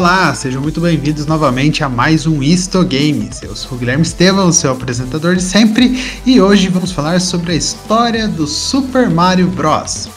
Olá, sejam muito bem-vindos novamente a mais um Isto Games. Eu sou o Guilherme Estevam, seu apresentador de sempre, e hoje vamos falar sobre a história do Super Mario Bros.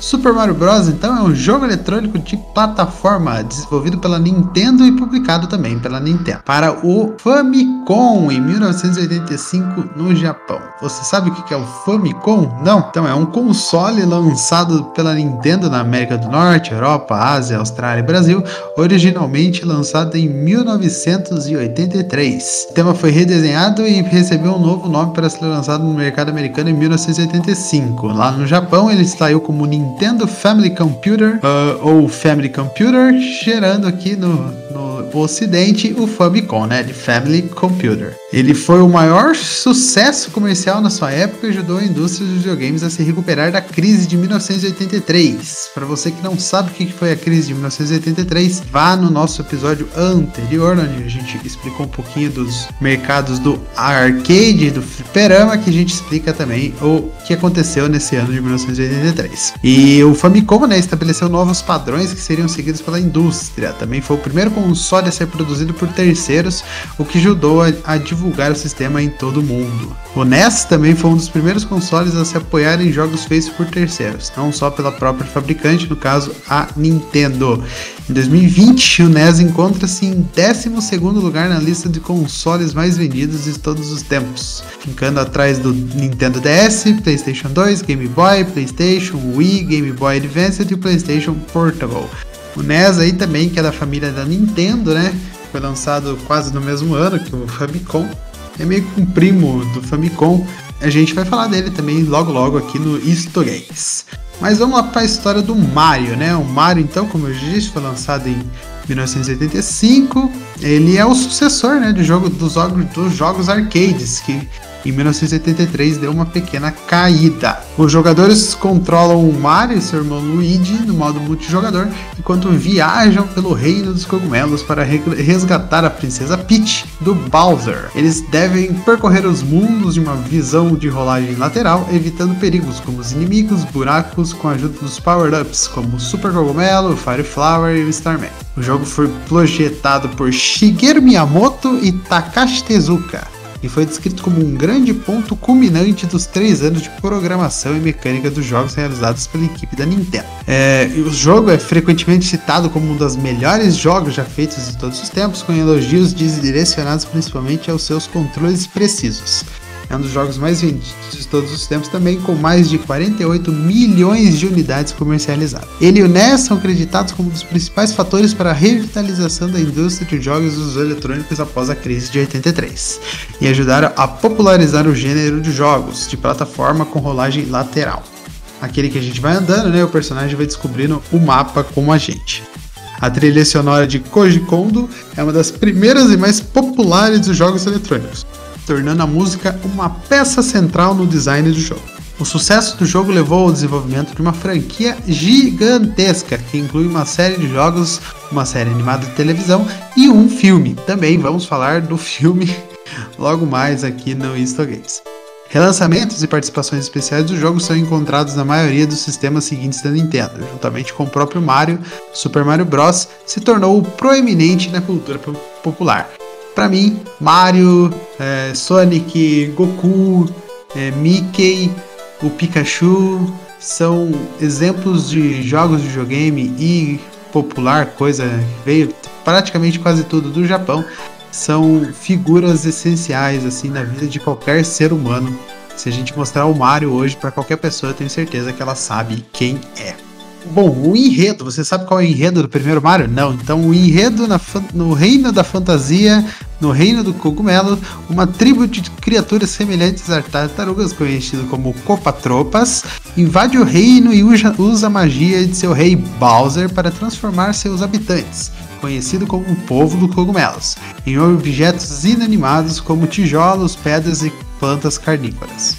Super Mario Bros. então é um jogo eletrônico de plataforma desenvolvido pela Nintendo e publicado também pela Nintendo para o Famicom em 1985 no Japão. Você sabe o que é o Famicom? Não? Então é um console lançado pela Nintendo na América do Norte, Europa, Ásia, Austrália e Brasil, originalmente lançado em 1983. O tema foi redesenhado e recebeu um novo nome para ser lançado no mercado americano em 1985. Lá no Japão ele saiu como Nintendo Nintendo Family Computer uh, ou Family Computer, gerando aqui no, no Ocidente o Famicom, né? De Family Computer. Ele foi o maior sucesso comercial na sua época e ajudou a indústria dos videogames a se recuperar da crise de 1983. Para você que não sabe o que foi a crise de 1983, vá no nosso episódio anterior, onde a gente explicou um pouquinho dos mercados do arcade, do fliperama, que a gente explica também o que aconteceu nesse ano de 1983. E o Famicom né, estabeleceu novos padrões que seriam seguidos pela indústria. Também foi o primeiro console a ser produzido por terceiros, o que ajudou a, a divulgar o sistema em todo o mundo. O NES também foi um dos primeiros consoles a se apoiar em jogos feitos por terceiros, não só pela própria fabricante, no caso a Nintendo. Em 2020, o NES encontra-se em 12 lugar na lista de consoles mais vendidos de todos os tempos, ficando atrás do Nintendo DS, PlayStation 2, Game Boy, PlayStation, Wii, Game Boy Advance e PlayStation Portable. O NES aí também, que é da família da Nintendo, né? foi lançado quase no mesmo ano que o Famicom. É meio que um primo do Famicom. A gente vai falar dele também logo logo aqui no Isto Games. Mas vamos lá para a história do Mario, né? O Mario, então, como eu disse, foi lançado em 1985. Ele é o sucessor, né, do jogo dos, dos jogos arcades que em 1983 deu uma pequena caída. Os jogadores controlam o Mario e seu irmão Luigi no modo multijogador, enquanto viajam pelo reino dos cogumelos para resgatar a princesa Peach do Bowser. Eles devem percorrer os mundos de uma visão de rolagem lateral, evitando perigos como os inimigos, buracos, com a ajuda dos power-ups como o Super Cogumelo, o Fire Flower e o Starman. O jogo foi projetado por Shigeru Miyamoto e Takashi Tezuka e foi descrito como um grande ponto culminante dos três anos de programação e mecânica dos jogos realizados pela equipe da Nintendo. É, o jogo é frequentemente citado como um dos melhores jogos já feitos de todos os tempos, com elogios direcionados principalmente aos seus controles precisos. É um dos jogos mais vendidos de todos os tempos, também com mais de 48 milhões de unidades comercializadas. Ele e o NES são acreditados como um dos principais fatores para a revitalização da indústria de jogos dos eletrônicos após a crise de 83 e ajudaram a popularizar o gênero de jogos de plataforma com rolagem lateral. Aquele que a gente vai andando, né? O personagem vai descobrindo o mapa como a gente. A trilha sonora de Koji Kondo é uma das primeiras e mais populares dos jogos eletrônicos tornando a música uma peça central no design do jogo. O sucesso do jogo levou ao desenvolvimento de uma franquia gigantesca que inclui uma série de jogos, uma série animada de televisão e um filme. Também vamos falar do filme logo mais aqui no Insta Games. Relançamentos e participações especiais do jogo são encontrados na maioria dos sistemas seguintes da Nintendo, juntamente com o próprio Mario. Super Mario Bros. se tornou proeminente na cultura popular, para mim, Mario, é, Sonic, Goku, é, Mickey, o Pikachu são exemplos de jogos de videogame e popular, coisa que veio praticamente quase tudo do Japão. São figuras essenciais assim na vida de qualquer ser humano. Se a gente mostrar o Mario hoje para qualquer pessoa, eu tenho certeza que ela sabe quem é. Bom, o enredo, você sabe qual é o enredo do primeiro Mario? Não. Então, o enredo na, no reino da fantasia, no reino do cogumelo, uma tribo de criaturas semelhantes a tartarugas, conhecido como Copatropas, invade o reino e usa, usa a magia de seu rei Bowser para transformar seus habitantes, conhecido como o povo dos cogumelos, em objetos inanimados como tijolos, pedras e plantas carnívoras.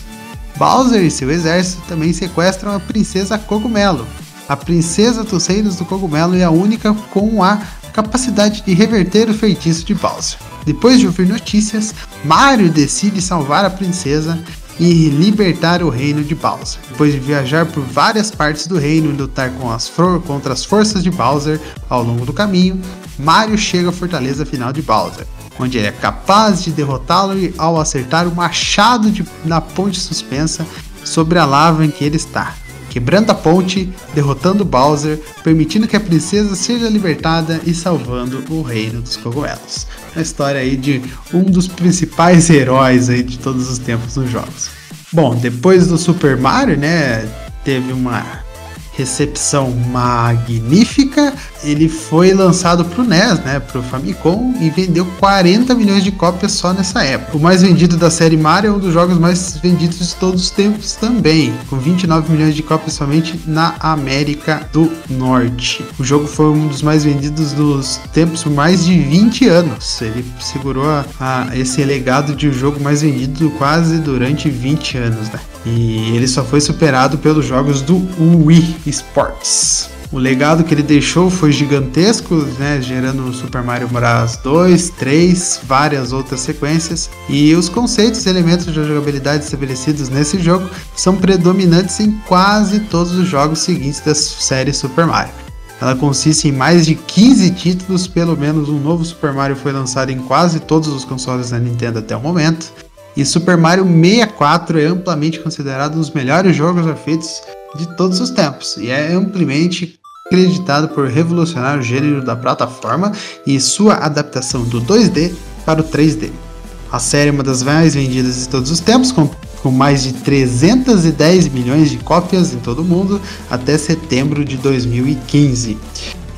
Bowser e seu exército também sequestram a princesa Cogumelo, a princesa dos reinos do cogumelo é a única com a capacidade de reverter o feitiço de Bowser. Depois de ouvir notícias, Mario decide salvar a princesa e libertar o reino de Bowser. Depois de viajar por várias partes do reino e lutar as contra as forças de Bowser ao longo do caminho, Mario chega à fortaleza final de Bowser, onde ele é capaz de derrotá-lo ao acertar o machado de, na ponte suspensa sobre a lava em que ele está quebrando a ponte, derrotando Bowser, permitindo que a princesa seja libertada e salvando o reino dos cogumelos. Uma história aí de um dos principais heróis aí de todos os tempos nos jogos. Bom, depois do Super Mario, né, teve uma recepção magnífica. Ele foi lançado para o NES, né, para o Famicom, e vendeu 40 milhões de cópias só nessa época. O mais vendido da série Mario é um dos jogos mais vendidos de todos os tempos também, com 29 milhões de cópias somente na América do Norte. O jogo foi um dos mais vendidos dos tempos por mais de 20 anos. Ele segurou a, a esse legado de um jogo mais vendido quase durante 20 anos, né? E ele só foi superado pelos jogos do Wii Sports. O legado que ele deixou foi gigantesco, né, gerando Super Mario Bros 2, 3, várias outras sequências, e os conceitos e elementos de jogabilidade estabelecidos nesse jogo são predominantes em quase todos os jogos seguintes da série Super Mario. Ela consiste em mais de 15 títulos, pelo menos um novo Super Mario foi lançado em quase todos os consoles da Nintendo até o momento. E Super Mario 64 é amplamente considerado um dos melhores jogos já feitos de todos os tempos e é amplamente acreditado por revolucionar o gênero da plataforma e sua adaptação do 2D para o 3D. A série é uma das mais vendidas de todos os tempos, com, com mais de 310 milhões de cópias em todo o mundo até setembro de 2015.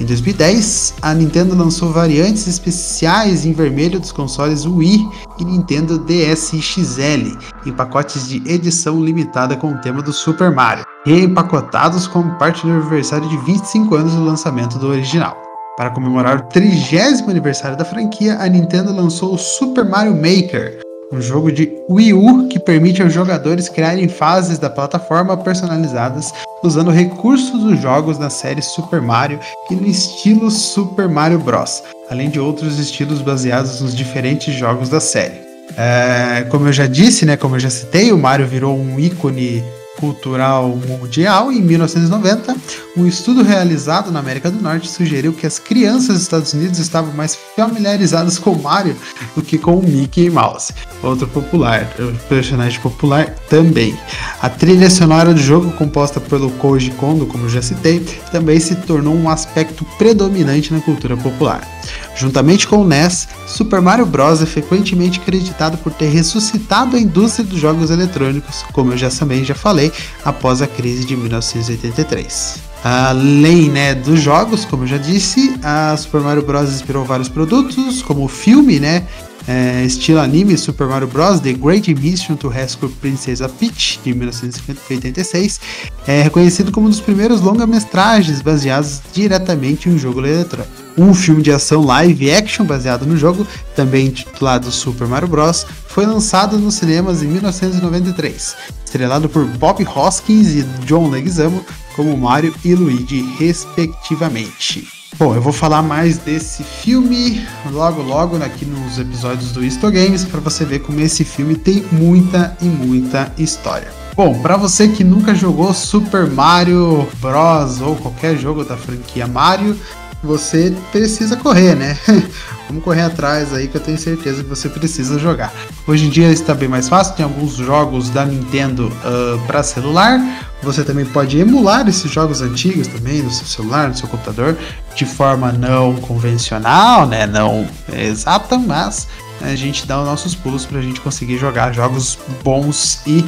Em 2010, a Nintendo lançou variantes especiais em vermelho dos consoles Wii e Nintendo DS XL, em pacotes de edição limitada com o tema do Super Mario, e empacotados como parte do aniversário de 25 anos do lançamento do original. Para comemorar o 30 aniversário da franquia, a Nintendo lançou o Super Mario Maker, um jogo de Wii U que permite aos jogadores criarem fases da plataforma personalizadas usando recursos dos jogos da série Super Mario e no estilo Super Mario Bros., além de outros estilos baseados nos diferentes jogos da série. É, como eu já disse, né, como eu já citei, o Mario virou um ícone cultural mundial, em 1990, um estudo realizado na América do Norte sugeriu que as crianças dos Estados Unidos estavam mais familiarizadas com Mario do que com Mickey Mouse, outro popular, personagem popular também. A trilha sonora do jogo, composta pelo Koji Kondo, como já citei, também se tornou um aspecto predominante na cultura popular. Juntamente com o NES, Super Mario Bros. é frequentemente acreditado por ter ressuscitado a indústria dos jogos eletrônicos, como eu já também já falei, após a crise de 1983. Além né, dos jogos, como eu já disse, a Super Mario Bros. inspirou vários produtos, como o filme, né, é, estilo anime Super Mario Bros. The Great Mission to Rescue Princesa Peach, de 1986, é reconhecido como um dos primeiros longa-metragens baseados diretamente em um jogo eletrônico. Um filme de ação live action baseado no jogo, também intitulado Super Mario Bros., foi lançado nos cinemas em 1993, estrelado por Bob Hoskins e John Leguizamo como Mario e Luigi, respectivamente. Bom, eu vou falar mais desse filme logo logo aqui nos episódios do Isto Games para você ver como esse filme tem muita e muita história. Bom, para você que nunca jogou Super Mario Bros ou qualquer jogo da franquia Mario, você precisa correr, né? Vamos correr atrás aí que eu tenho certeza que você precisa jogar. Hoje em dia está bem mais fácil, tem alguns jogos da Nintendo uh, para celular. Você também pode emular esses jogos antigos também no seu celular, no seu computador, de forma não convencional, né? Não exata, mas a gente dá os nossos pulos para a gente conseguir jogar jogos bons e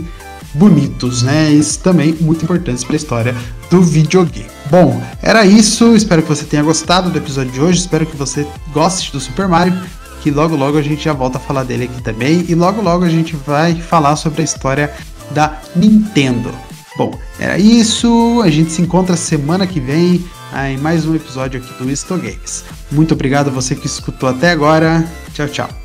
bonitos, né? Isso também muito importante para a história do videogame. Bom, era isso. Espero que você tenha gostado do episódio de hoje. Espero que você goste do Super Mario. Que logo logo a gente já volta a falar dele aqui também. E logo logo a gente vai falar sobre a história da Nintendo. Bom, era isso. A gente se encontra semana que vem em mais um episódio aqui do Isto Games. Muito obrigado a você que escutou até agora. Tchau, tchau.